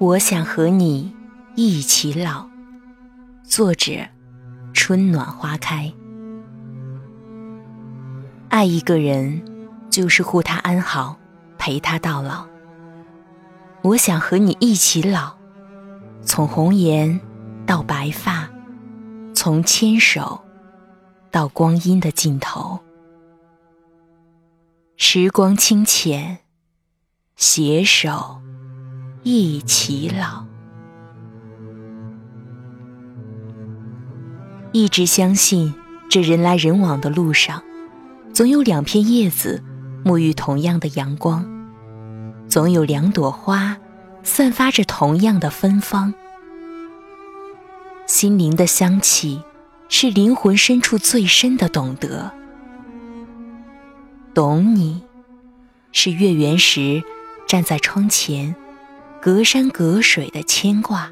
我想和你一起老。作者：春暖花开。爱一个人，就是护他安好，陪他到老。我想和你一起老，从红颜到白发，从牵手到光阴的尽头。时光清浅，携手。一起老，一直相信这人来人往的路上，总有两片叶子沐浴同样的阳光，总有两朵花散发着同样的芬芳。心灵的香气，是灵魂深处最深的懂得。懂你，是月圆时站在窗前。隔山隔水的牵挂，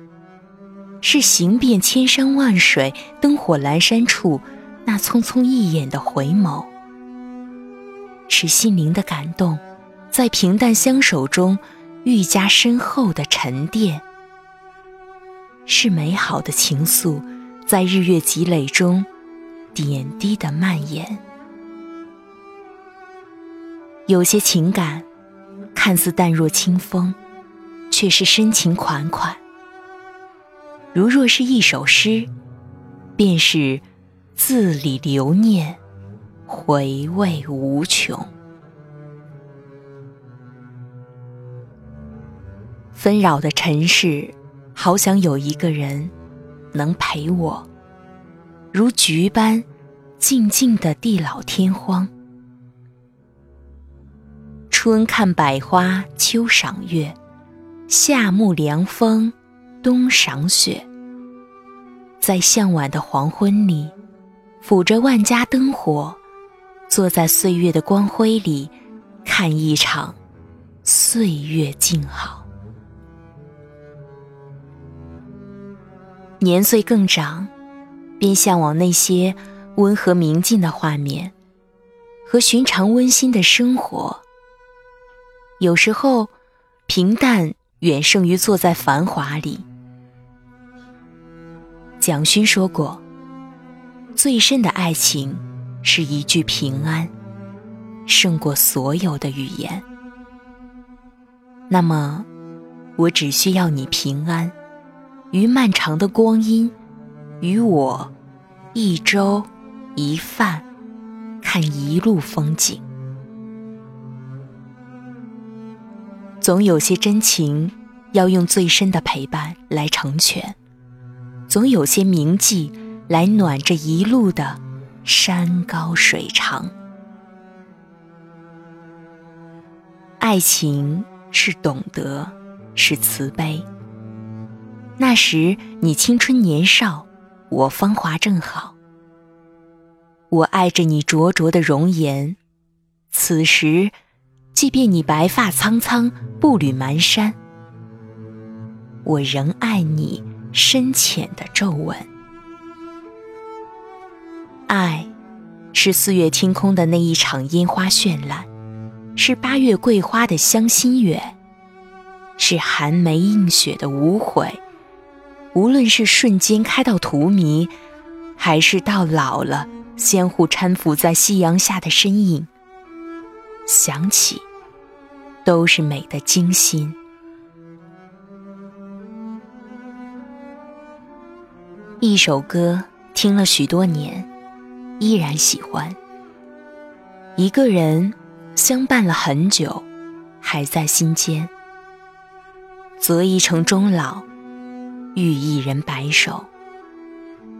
是行遍千山万水、灯火阑珊处那匆匆一眼的回眸；是心灵的感动，在平淡相守中愈加深厚的沉淀；是美好的情愫，在日月积累中点滴的蔓延。有些情感，看似淡若清风。却是深情款款。如若是一首诗，便是字里留念，回味无穷。纷扰的尘世，好想有一个人能陪我，如菊般静静的地老天荒。春看百花，秋赏月。夏沐凉风，冬赏雪，在向晚的黄昏里，抚着万家灯火，坐在岁月的光辉里，看一场岁月静好。年岁更长，便向往那些温和明净的画面和寻常温馨的生活。有时候，平淡。远胜于坐在繁华里。蒋勋说过：“最深的爱情是一句平安，胜过所有的语言。”那么，我只需要你平安，于漫长的光阴，与我一粥一饭，看一路风景。总有些真情，要用最深的陪伴来成全；总有些铭记，来暖这一路的山高水长。爱情是懂得，是慈悲。那时你青春年少，我芳华正好。我爱着你灼灼的容颜，此时。即便你白发苍苍，步履蹒跚，我仍爱你深浅的皱纹。爱，是四月天空的那一场烟花绚烂，是八月桂花的香心远，是寒梅映雪的无悔。无论是瞬间开到荼蘼，还是到老了相互搀扶在夕阳下的身影，想起。都是美的精心。一首歌听了许多年，依然喜欢。一个人相伴了很久，还在心间。择一城终老，遇一人白首。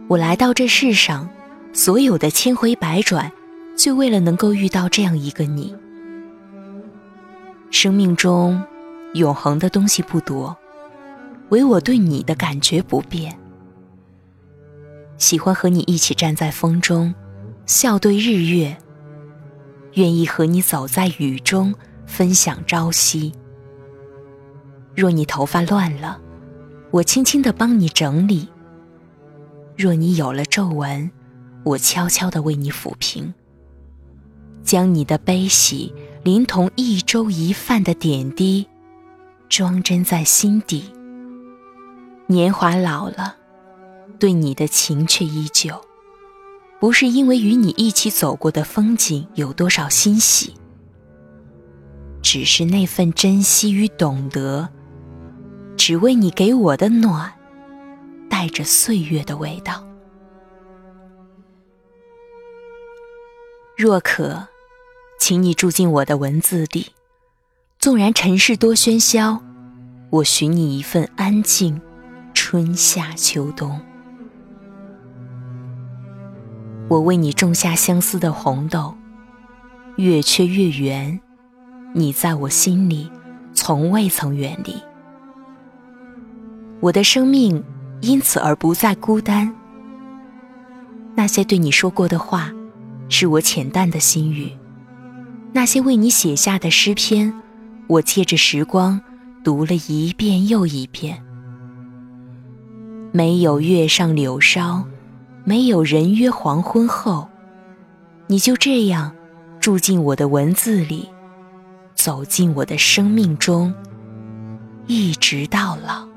我来到这世上，所有的千回百转，就为了能够遇到这样一个你。生命中，永恒的东西不多，唯我对你的感觉不变。喜欢和你一起站在风中，笑对日月。愿意和你走在雨中，分享朝夕。若你头发乱了，我轻轻地帮你整理；若你有了皱纹，我悄悄地为你抚平。将你的悲喜。连同一粥一饭的点滴，装帧在心底，年华老了，对你的情却依旧。不是因为与你一起走过的风景有多少欣喜，只是那份珍惜与懂得，只为你给我的暖，带着岁月的味道。若可，请你住进我的文字里，纵然尘世多喧嚣，我许你一份安静，春夏秋冬。我为你种下相思的红豆，越缺越圆，你在我心里从未曾远离。我的生命因此而不再孤单。那些对你说过的话，是我浅淡的心语；那些为你写下的诗篇，我借着时光读了一遍又一遍。没有月上柳梢。没有人约黄昏后，你就这样住进我的文字里，走进我的生命中，一直到老。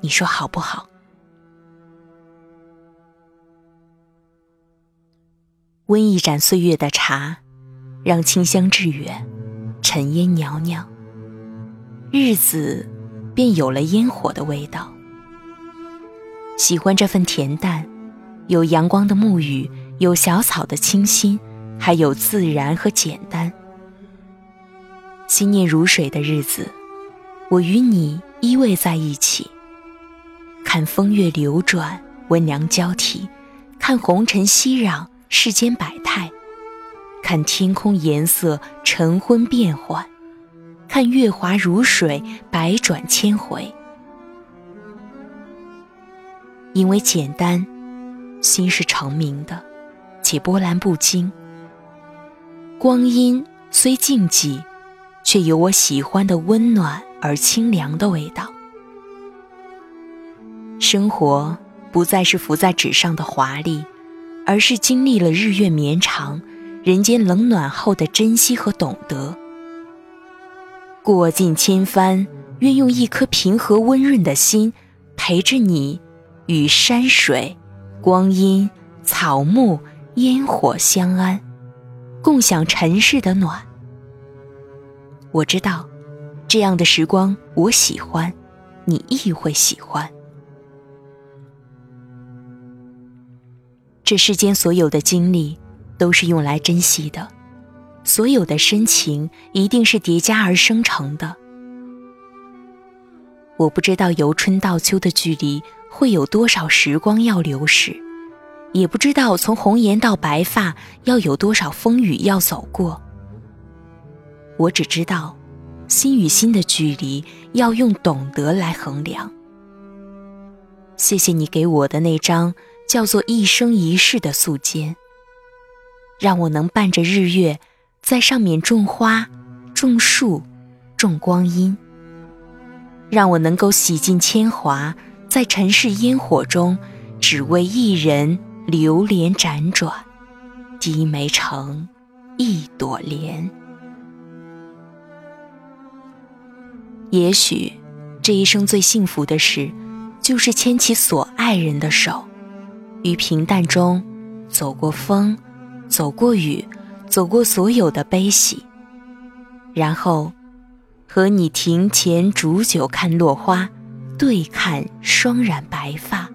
你说好不好？温一盏岁月的茶，让清香致远，尘烟袅袅，日子便有了烟火的味道。喜欢这份恬淡。有阳光的沐浴，有小草的清新，还有自然和简单。心念如水的日子，我与你依偎在一起，看风月流转，温凉交替；看红尘熙攘，世间百态；看天空颜色晨昏变幻；看月华如水，百转千回。因为简单。心是澄明的，且波澜不惊。光阴虽静寂，却有我喜欢的温暖而清凉的味道。生活不再是浮在纸上的华丽，而是经历了日月绵长、人间冷暖后的珍惜和懂得。过尽千帆，愿用一颗平和温润的心，陪着你，与山水。光阴、草木、烟火相安，共享尘世的暖。我知道，这样的时光我喜欢，你亦会喜欢。这世间所有的经历，都是用来珍惜的；所有的深情，一定是叠加而生成的。我不知道由春到秋的距离。会有多少时光要流逝，也不知道从红颜到白发要有多少风雨要走过。我只知道，心与心的距离要用懂得来衡量。谢谢你给我的那张叫做一生一世的素笺，让我能伴着日月，在上面种花、种树、种光阴，让我能够洗尽铅华。在尘世烟火中，只为一人流连辗转，低眉成一朵莲。也许，这一生最幸福的事，就是牵起所爱人的手，于平淡中走过风，走过雨，走过所有的悲喜，然后和你庭前煮酒看落花。对看双染白发，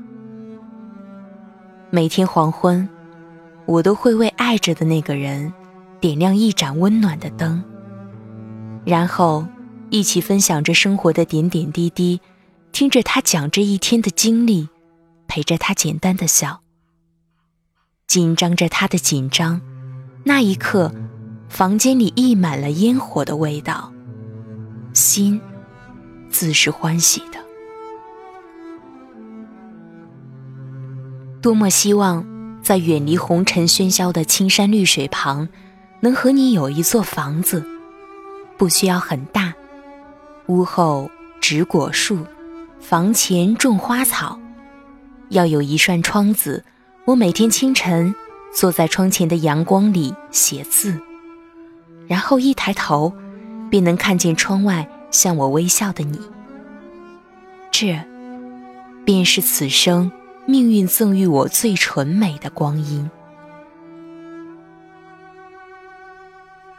每天黄昏，我都会为爱着的那个人点亮一盏温暖的灯，然后一起分享着生活的点点滴滴，听着他讲这一天的经历，陪着他简单的笑，紧张着他的紧张。那一刻，房间里溢满了烟火的味道，心自是欢喜的。多么希望，在远离红尘喧嚣的青山绿水旁，能和你有一座房子，不需要很大，屋后植果树，房前种花草，要有一扇窗子，我每天清晨坐在窗前的阳光里写字，然后一抬头，便能看见窗外向我微笑的你。这，便是此生命运赠予我最纯美的光阴。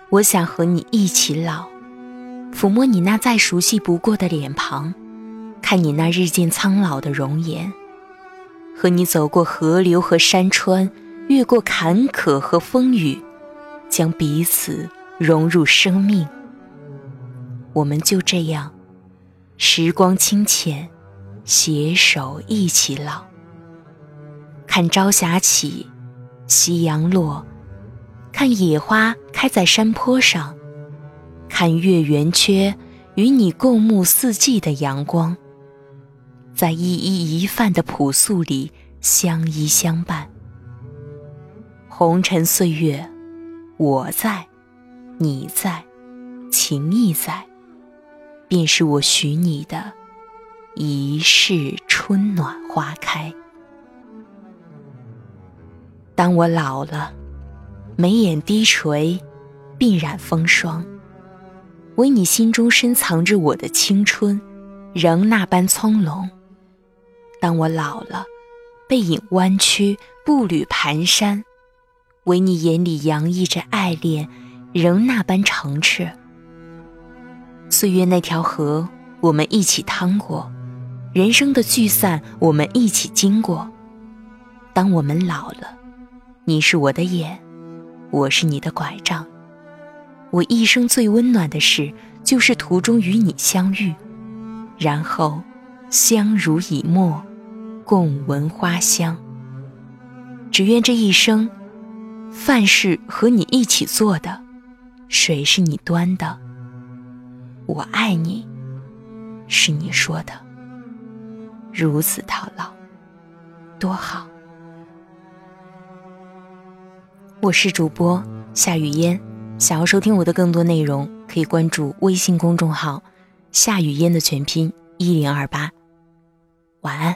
我想和你一起老，抚摸你那再熟悉不过的脸庞，看你那日渐苍老的容颜，和你走过河流和山川，越过坎坷和风雨，将彼此融入生命。我们就这样，时光清浅，携手一起老。看朝霞起，夕阳落，看野花开在山坡上，看月圆缺，与你共沐四季的阳光，在一衣一饭的朴素里相依相伴。红尘岁月，我在，你在，情意在。便是我许你的一世春暖花开。当我老了，眉眼低垂，鬓染风霜，唯你心中深藏着我的青春，仍那般葱茏。当我老了，背影弯曲，步履蹒跚，唯你眼里洋溢着爱恋，仍那般澄澈。岁月那条河，我们一起趟过；人生的聚散，我们一起经过。当我们老了，你是我的眼，我是你的拐杖。我一生最温暖的事，就是途中与你相遇，然后相濡以沫，共闻花香。只愿这一生，饭是和你一起做的，水是你端的。我爱你，是你说的，如此到老，多好。我是主播夏雨嫣，想要收听我的更多内容，可以关注微信公众号“夏雨嫣”的全拼一零二八。晚安。